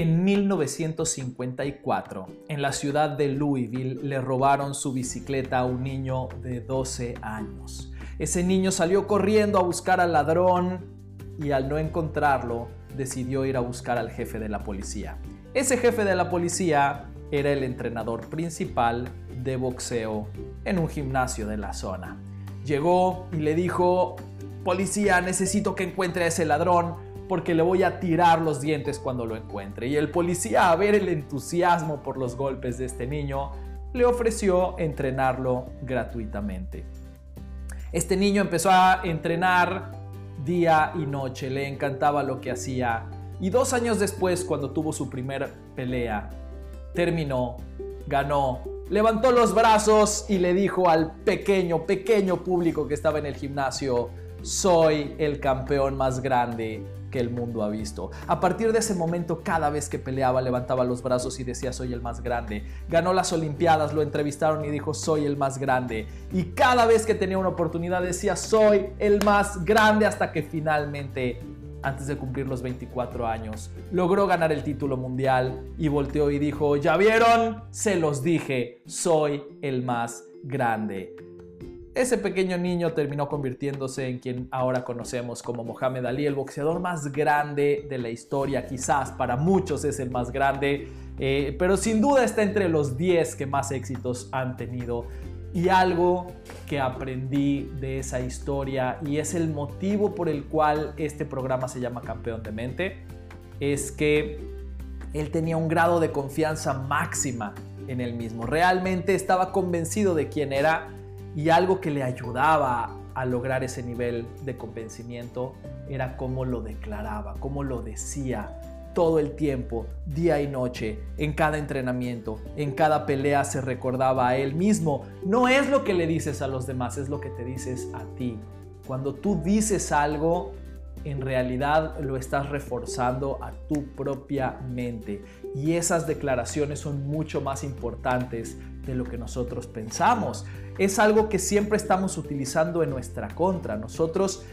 En 1954, en la ciudad de Louisville, le robaron su bicicleta a un niño de 12 años. Ese niño salió corriendo a buscar al ladrón y al no encontrarlo, decidió ir a buscar al jefe de la policía. Ese jefe de la policía era el entrenador principal de boxeo en un gimnasio de la zona. Llegó y le dijo, policía, necesito que encuentre a ese ladrón porque le voy a tirar los dientes cuando lo encuentre. Y el policía, a ver el entusiasmo por los golpes de este niño, le ofreció entrenarlo gratuitamente. Este niño empezó a entrenar día y noche, le encantaba lo que hacía. Y dos años después, cuando tuvo su primera pelea, terminó, ganó, levantó los brazos y le dijo al pequeño, pequeño público que estaba en el gimnasio, soy el campeón más grande que el mundo ha visto. A partir de ese momento, cada vez que peleaba, levantaba los brazos y decía, soy el más grande. Ganó las Olimpiadas, lo entrevistaron y dijo, soy el más grande. Y cada vez que tenía una oportunidad decía, soy el más grande, hasta que finalmente, antes de cumplir los 24 años, logró ganar el título mundial y volteó y dijo, ya vieron, se los dije, soy el más grande. Ese pequeño niño terminó convirtiéndose en quien ahora conocemos como Mohamed Ali, el boxeador más grande de la historia, quizás para muchos es el más grande, eh, pero sin duda está entre los 10 que más éxitos han tenido. Y algo que aprendí de esa historia y es el motivo por el cual este programa se llama Campeón de Mente, es que él tenía un grado de confianza máxima en él mismo. Realmente estaba convencido de quién era y algo que le ayudaba a lograr ese nivel de convencimiento era cómo lo declaraba, cómo lo decía todo el tiempo, día y noche, en cada entrenamiento, en cada pelea se recordaba a él mismo. No es lo que le dices a los demás, es lo que te dices a ti. Cuando tú dices algo, en realidad lo estás reforzando a tu propia mente. Y esas declaraciones son mucho más importantes de lo que nosotros pensamos. Es algo que siempre estamos utilizando en nuestra contra. Nosotros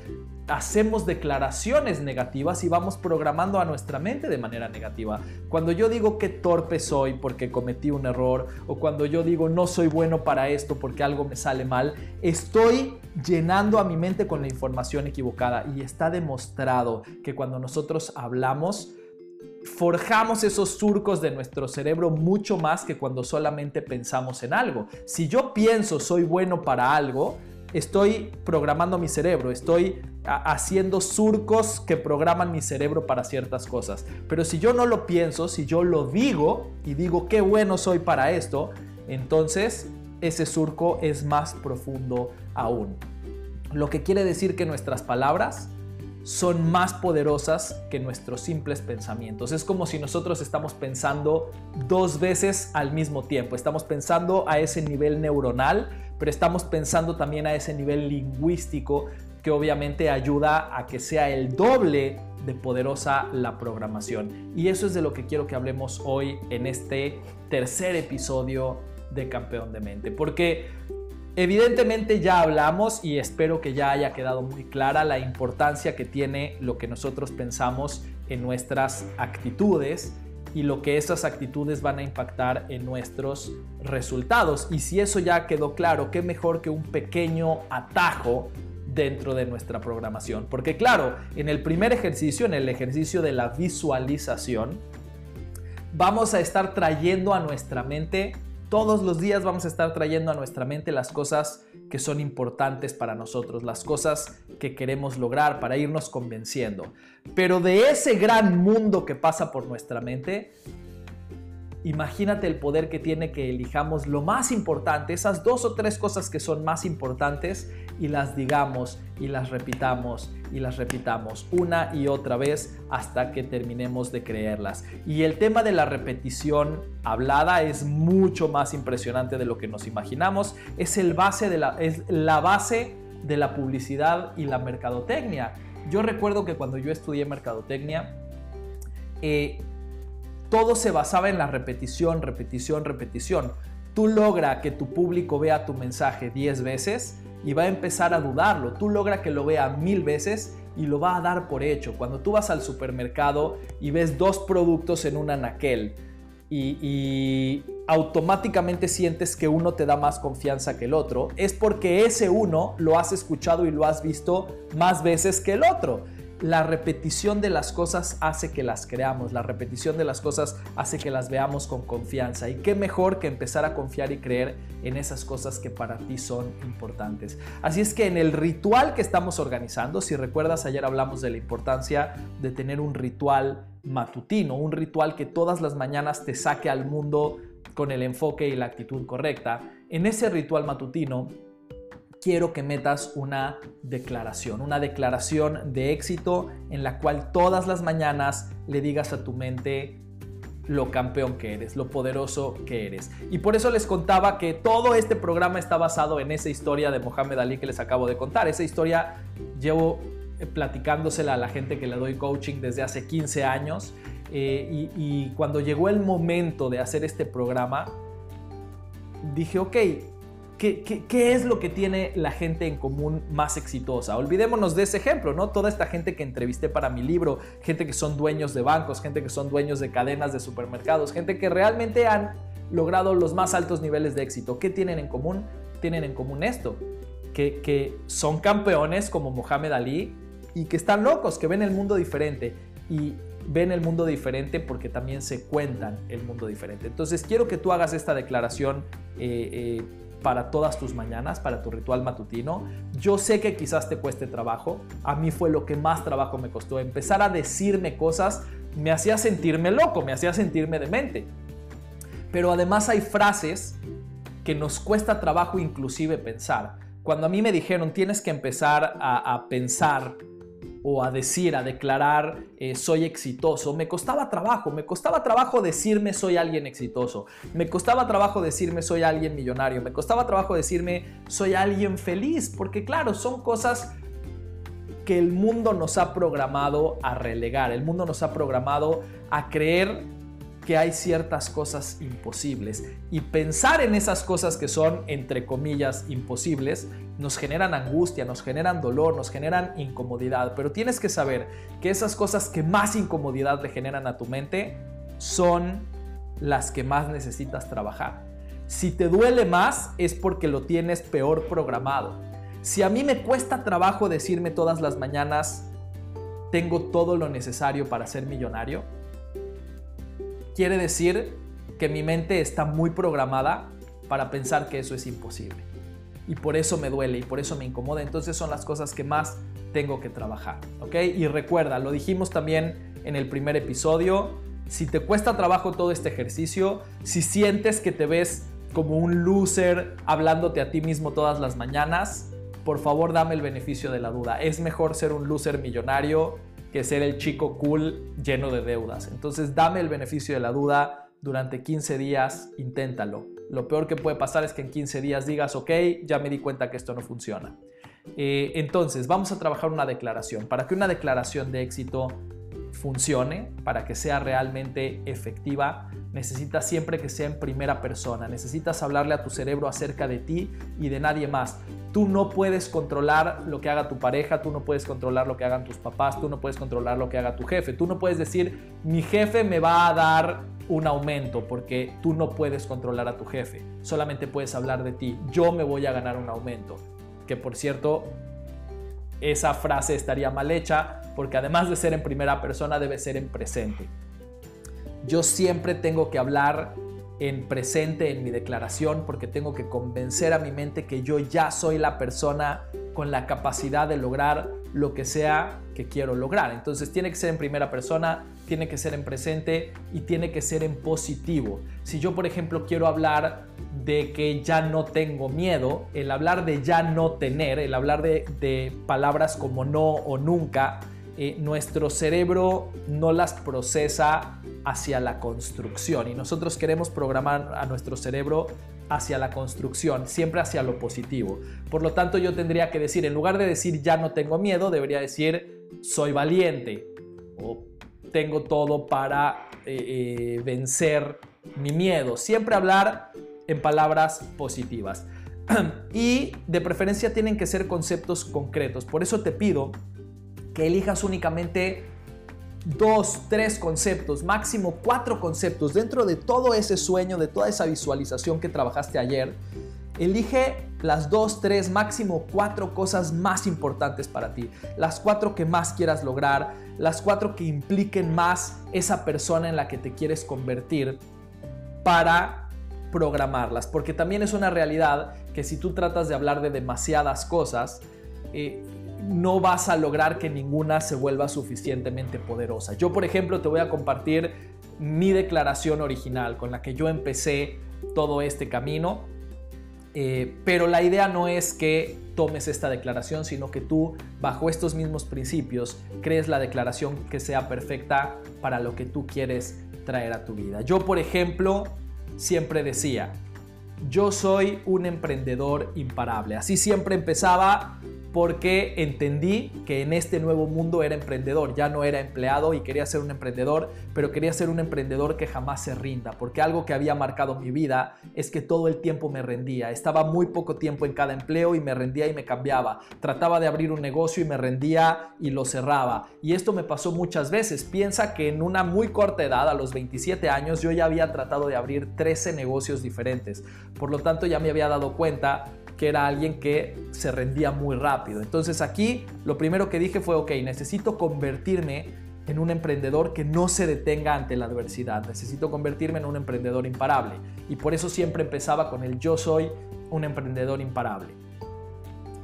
hacemos declaraciones negativas y vamos programando a nuestra mente de manera negativa. Cuando yo digo que torpe soy porque cometí un error o cuando yo digo no soy bueno para esto porque algo me sale mal, estoy llenando a mi mente con la información equivocada y está demostrado que cuando nosotros hablamos, forjamos esos surcos de nuestro cerebro mucho más que cuando solamente pensamos en algo. Si yo pienso soy bueno para algo, estoy programando mi cerebro, estoy haciendo surcos que programan mi cerebro para ciertas cosas. Pero si yo no lo pienso, si yo lo digo y digo qué bueno soy para esto, entonces ese surco es más profundo aún. Lo que quiere decir que nuestras palabras son más poderosas que nuestros simples pensamientos. Es como si nosotros estamos pensando dos veces al mismo tiempo. Estamos pensando a ese nivel neuronal, pero estamos pensando también a ese nivel lingüístico que obviamente ayuda a que sea el doble de poderosa la programación. Y eso es de lo que quiero que hablemos hoy en este tercer episodio de Campeón de Mente. Porque Evidentemente ya hablamos y espero que ya haya quedado muy clara la importancia que tiene lo que nosotros pensamos en nuestras actitudes y lo que esas actitudes van a impactar en nuestros resultados. Y si eso ya quedó claro, qué mejor que un pequeño atajo dentro de nuestra programación. Porque claro, en el primer ejercicio, en el ejercicio de la visualización, vamos a estar trayendo a nuestra mente todos los días vamos a estar trayendo a nuestra mente las cosas que son importantes para nosotros, las cosas que queremos lograr para irnos convenciendo. Pero de ese gran mundo que pasa por nuestra mente, imagínate el poder que tiene que elijamos lo más importante, esas dos o tres cosas que son más importantes y las digamos y las repitamos y las repitamos una y otra vez hasta que terminemos de creerlas. Y el tema de la repetición hablada es mucho más impresionante de lo que nos imaginamos. Es, el base de la, es la base de la publicidad y la mercadotecnia. Yo recuerdo que cuando yo estudié mercadotecnia, eh, todo se basaba en la repetición, repetición, repetición. Tú logra que tu público vea tu mensaje 10 veces y va a empezar a dudarlo. Tú logra que lo vea mil veces y lo va a dar por hecho. Cuando tú vas al supermercado y ves dos productos en un anaquel y, y, automáticamente sientes que uno te da más confianza que el otro, es porque ese uno lo has escuchado y lo has visto más veces que el otro la repetición de las cosas hace que las creamos, la repetición de las cosas hace que las veamos con confianza. Y qué mejor que empezar a confiar y creer en esas cosas que para ti son importantes. Así es que en el ritual que estamos organizando, si recuerdas, ayer hablamos de la importancia de tener un ritual matutino, un ritual que todas las mañanas te saque al mundo con el enfoque y la actitud correcta. En ese ritual matutino, quiero que metas una declaración, una declaración de éxito en la cual todas las mañanas le digas a tu mente lo campeón que eres, lo poderoso que eres. Y por eso les contaba que todo este programa está basado en esa historia de Mohamed Ali que les acabo de contar. Esa historia llevo eh, platicándosela a la gente que le doy coaching desde hace 15 años. Eh, y, y cuando llegó el momento de hacer este programa, dije, ok, ¿Qué, es lo que tiene la gente en común más exitosa? Olvidémonos de ese ejemplo, ¿no? Toda esta gente que entrevisté para mi libro, gente que son dueños de bancos, gente que son dueños de cadenas de supermercados, gente que realmente han logrado los más altos niveles de éxito. ¿Qué tienen en común? Tienen en común esto, que, son campeones como Mohamed Ali y que están locos, que ven el mundo diferente. Y ven el mundo diferente porque también se cuentan el mundo diferente. Entonces quiero que tú hagas esta declaración. Eh, eh, para todas tus mañanas, para tu ritual matutino. Yo sé que quizás te cueste trabajo, a mí fue lo que más trabajo me costó. Empezar a decirme cosas me hacía sentirme loco, me hacía sentirme demente. Pero además hay frases que nos cuesta trabajo inclusive pensar. Cuando a mí me dijeron tienes que empezar a, a pensar o a decir, a declarar eh, soy exitoso, me costaba trabajo, me costaba trabajo decirme soy alguien exitoso, me costaba trabajo decirme soy alguien millonario, me costaba trabajo decirme soy alguien feliz, porque claro, son cosas que el mundo nos ha programado a relegar, el mundo nos ha programado a creer que hay ciertas cosas imposibles y pensar en esas cosas que son, entre comillas, imposibles, nos generan angustia, nos generan dolor, nos generan incomodidad, pero tienes que saber que esas cosas que más incomodidad le generan a tu mente son las que más necesitas trabajar. Si te duele más es porque lo tienes peor programado. Si a mí me cuesta trabajo decirme todas las mañanas, tengo todo lo necesario para ser millonario, quiere decir que mi mente está muy programada para pensar que eso es imposible. Y por eso me duele y por eso me incomoda. Entonces son las cosas que más tengo que trabajar. ¿Ok? Y recuerda, lo dijimos también en el primer episodio. Si te cuesta trabajo todo este ejercicio, si sientes que te ves como un loser hablándote a ti mismo todas las mañanas, por favor dame el beneficio de la duda. Es mejor ser un loser millonario que ser el chico cool lleno de deudas. Entonces dame el beneficio de la duda durante 15 días, inténtalo. Lo peor que puede pasar es que en 15 días digas, ok, ya me di cuenta que esto no funciona. Eh, entonces, vamos a trabajar una declaración. Para que una declaración de éxito funcione, para que sea realmente efectiva, necesitas siempre que sea en primera persona. Necesitas hablarle a tu cerebro acerca de ti y de nadie más. Tú no puedes controlar lo que haga tu pareja, tú no puedes controlar lo que hagan tus papás, tú no puedes controlar lo que haga tu jefe. Tú no puedes decir, mi jefe me va a dar un aumento porque tú no puedes controlar a tu jefe. Solamente puedes hablar de ti. Yo me voy a ganar un aumento. Que por cierto, esa frase estaría mal hecha porque además de ser en primera persona debe ser en presente. Yo siempre tengo que hablar en presente en mi declaración porque tengo que convencer a mi mente que yo ya soy la persona con la capacidad de lograr lo que sea que quiero lograr. Entonces tiene que ser en primera persona, tiene que ser en presente y tiene que ser en positivo. Si yo, por ejemplo, quiero hablar de que ya no tengo miedo, el hablar de ya no tener, el hablar de, palabras como no o nunca, eh, nuestro cerebro no las procesa hacia la construcción y nosotros queremos programar a nuestro cerebro hacia la construcción, siempre hacia lo positivo. Por lo tanto, yo tendría que decir, en lugar de decir ya no tengo miedo, debería decir soy valiente o tengo todo para eh, eh, vencer mi miedo. Siempre hablar en palabras positivas. y de preferencia tienen que ser conceptos concretos. Por eso te pido que elijas únicamente dos, tres conceptos, máximo cuatro conceptos dentro de todo ese sueño, de toda esa visualización que trabajaste ayer. Elige las dos, tres, máximo cuatro cosas más importantes para ti, las cuatro que más quieras lograr, las cuatro que impliquen más esa persona en la que te quieres convertir para programarlas, porque también es una realidad que si tú tratas de hablar de demasiadas cosas, eh, no vas a lograr que ninguna se vuelva suficientemente poderosa. Yo, por ejemplo, te voy a compartir mi declaración original con la que yo empecé todo este camino, eh, pero la idea no es que tomes esta declaración, sino que tú, bajo estos mismos principios, crees la declaración que sea perfecta para lo que tú quieres traer a tu vida. Yo, por ejemplo, siempre decía, yo soy un emprendedor imparable. Así siempre empezaba porque entendí que en este nuevo mundo era emprendedor, ya no era empleado y quería ser un emprendedor, pero quería ser un emprendedor que jamás se rinda, porque algo que había marcado mi vida es que todo el tiempo me rendía, estaba muy poco tiempo en cada empleo y me rendía y me cambiaba, trataba de abrir un negocio y me rendía y lo cerraba. Y esto me pasó muchas veces, piensa que en una muy corta edad, a los 27 años, yo ya había tratado de abrir 13 negocios diferentes, por lo tanto ya me había dado cuenta que era alguien que se rendía muy rápido. Entonces aquí lo primero que dije fue, ok, necesito convertirme en un emprendedor que no se detenga ante la adversidad. Necesito convertirme en un emprendedor imparable. Y por eso siempre empezaba con el yo soy un emprendedor imparable.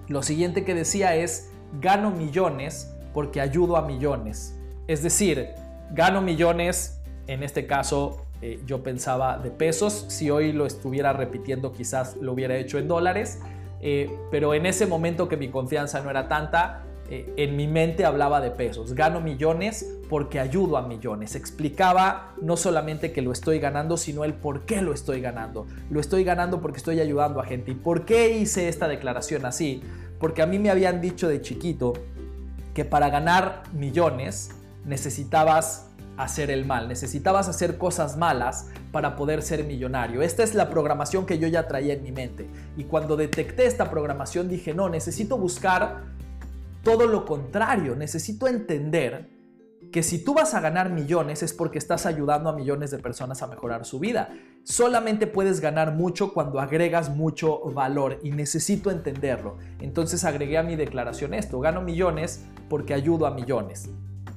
Lo siguiente que decía es, gano millones porque ayudo a millones. Es decir, gano millones, en este caso eh, yo pensaba de pesos. Si hoy lo estuviera repitiendo, quizás lo hubiera hecho en dólares. Eh, pero en ese momento que mi confianza no era tanta, eh, en mi mente hablaba de pesos. Gano millones porque ayudo a millones. Explicaba no solamente que lo estoy ganando, sino el por qué lo estoy ganando. Lo estoy ganando porque estoy ayudando a gente. ¿Y por qué hice esta declaración así? Porque a mí me habían dicho de chiquito que para ganar millones necesitabas hacer el mal, necesitabas hacer cosas malas para poder ser millonario. Esta es la programación que yo ya traía en mi mente. Y cuando detecté esta programación dije, no, necesito buscar todo lo contrario, necesito entender que si tú vas a ganar millones es porque estás ayudando a millones de personas a mejorar su vida. Solamente puedes ganar mucho cuando agregas mucho valor y necesito entenderlo. Entonces agregué a mi declaración esto, gano millones porque ayudo a millones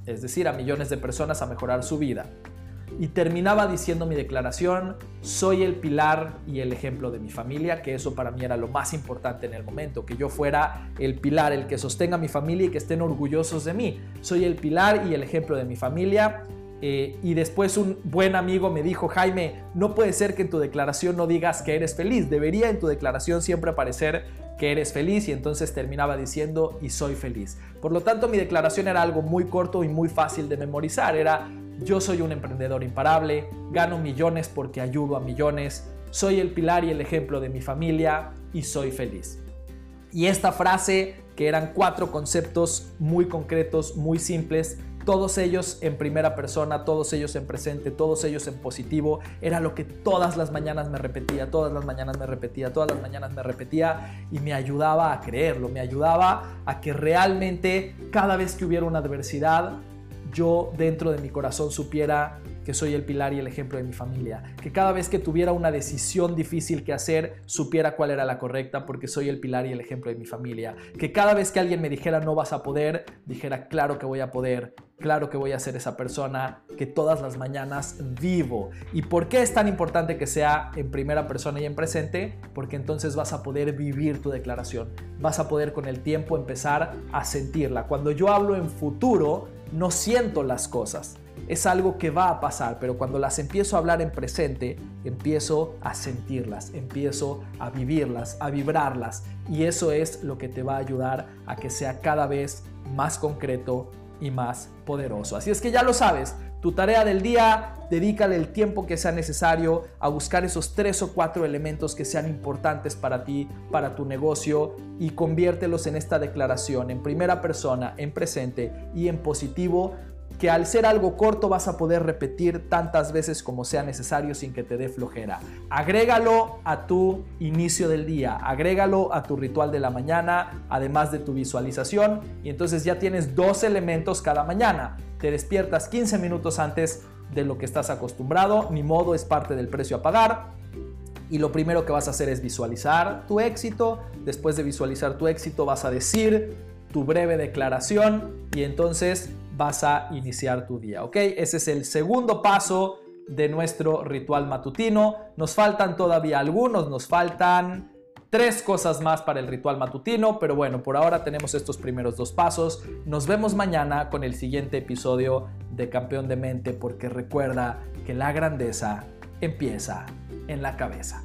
es decir, a millones de personas a mejorar su vida. Y terminaba diciendo mi declaración, soy el pilar y el ejemplo de mi familia, que eso para mí era lo más importante en el momento, que yo fuera el pilar, el que sostenga a mi familia y que estén orgullosos de mí. Soy el pilar y el ejemplo de mi familia. Eh, y después un buen amigo me dijo, Jaime, no puede ser que en tu declaración no digas que eres feliz, debería en tu declaración siempre aparecer que eres feliz y entonces terminaba diciendo y soy feliz. Por lo tanto, mi declaración era algo muy corto y muy fácil de memorizar. Era yo soy un emprendedor imparable, gano millones porque ayudo a millones, soy el pilar y el ejemplo de mi familia y soy feliz. Y esta frase, que eran cuatro conceptos muy concretos, muy simples, todos ellos en primera persona, todos ellos en presente, todos ellos en positivo. Era lo que todas las mañanas me repetía, todas las mañanas me repetía, todas las mañanas me repetía y me ayudaba a creerlo, me ayudaba a que realmente cada vez que hubiera una adversidad, yo dentro de mi corazón supiera que soy el pilar y el ejemplo de mi familia, que cada vez que tuviera una decisión difícil que hacer, supiera cuál era la correcta porque soy el pilar y el ejemplo de mi familia, que cada vez que alguien me dijera no vas a poder, dijera claro que voy a poder, claro que voy a ser esa persona que todas las mañanas vivo. ¿Y por qué es tan importante que sea en primera persona y en presente? Porque entonces vas a poder vivir tu declaración, vas a poder con el tiempo empezar a sentirla. Cuando yo hablo en futuro, no siento las cosas es algo que va a pasar, pero cuando las empiezo a hablar en presente, empiezo a sentirlas, empiezo a vivirlas, a vibrarlas. Y eso es lo que te va a ayudar a que sea cada vez más concreto y más poderoso. Así es que ya lo sabes, tu tarea del día, dedícale el tiempo que sea necesario a buscar esos tres o cuatro elementos que sean importantes para ti, para tu negocio y conviértelos en esta declaración en primera persona, en presente y en positivo que al ser algo corto vas a poder repetir tantas veces como sea necesario sin que te dé flojera. Agrégalo a tu inicio del día, agrégalo a tu ritual de la mañana, además de tu visualización, y entonces ya tienes dos elementos cada mañana. Te despiertas 15 minutos antes de lo que estás acostumbrado, ni modo es parte del precio a pagar. Y lo primero que vas a hacer es visualizar tu éxito. Después de visualizar tu éxito vas a decir tu breve declaración y entonces vas a iniciar tu día, ¿ok? Ese es el segundo paso de nuestro ritual matutino. Nos faltan todavía algunos, nos faltan tres cosas más para el ritual matutino, pero bueno, por ahora tenemos estos primeros dos pasos. Nos vemos mañana con el siguiente episodio de Campeón de Mente, porque recuerda que la grandeza empieza en la cabeza.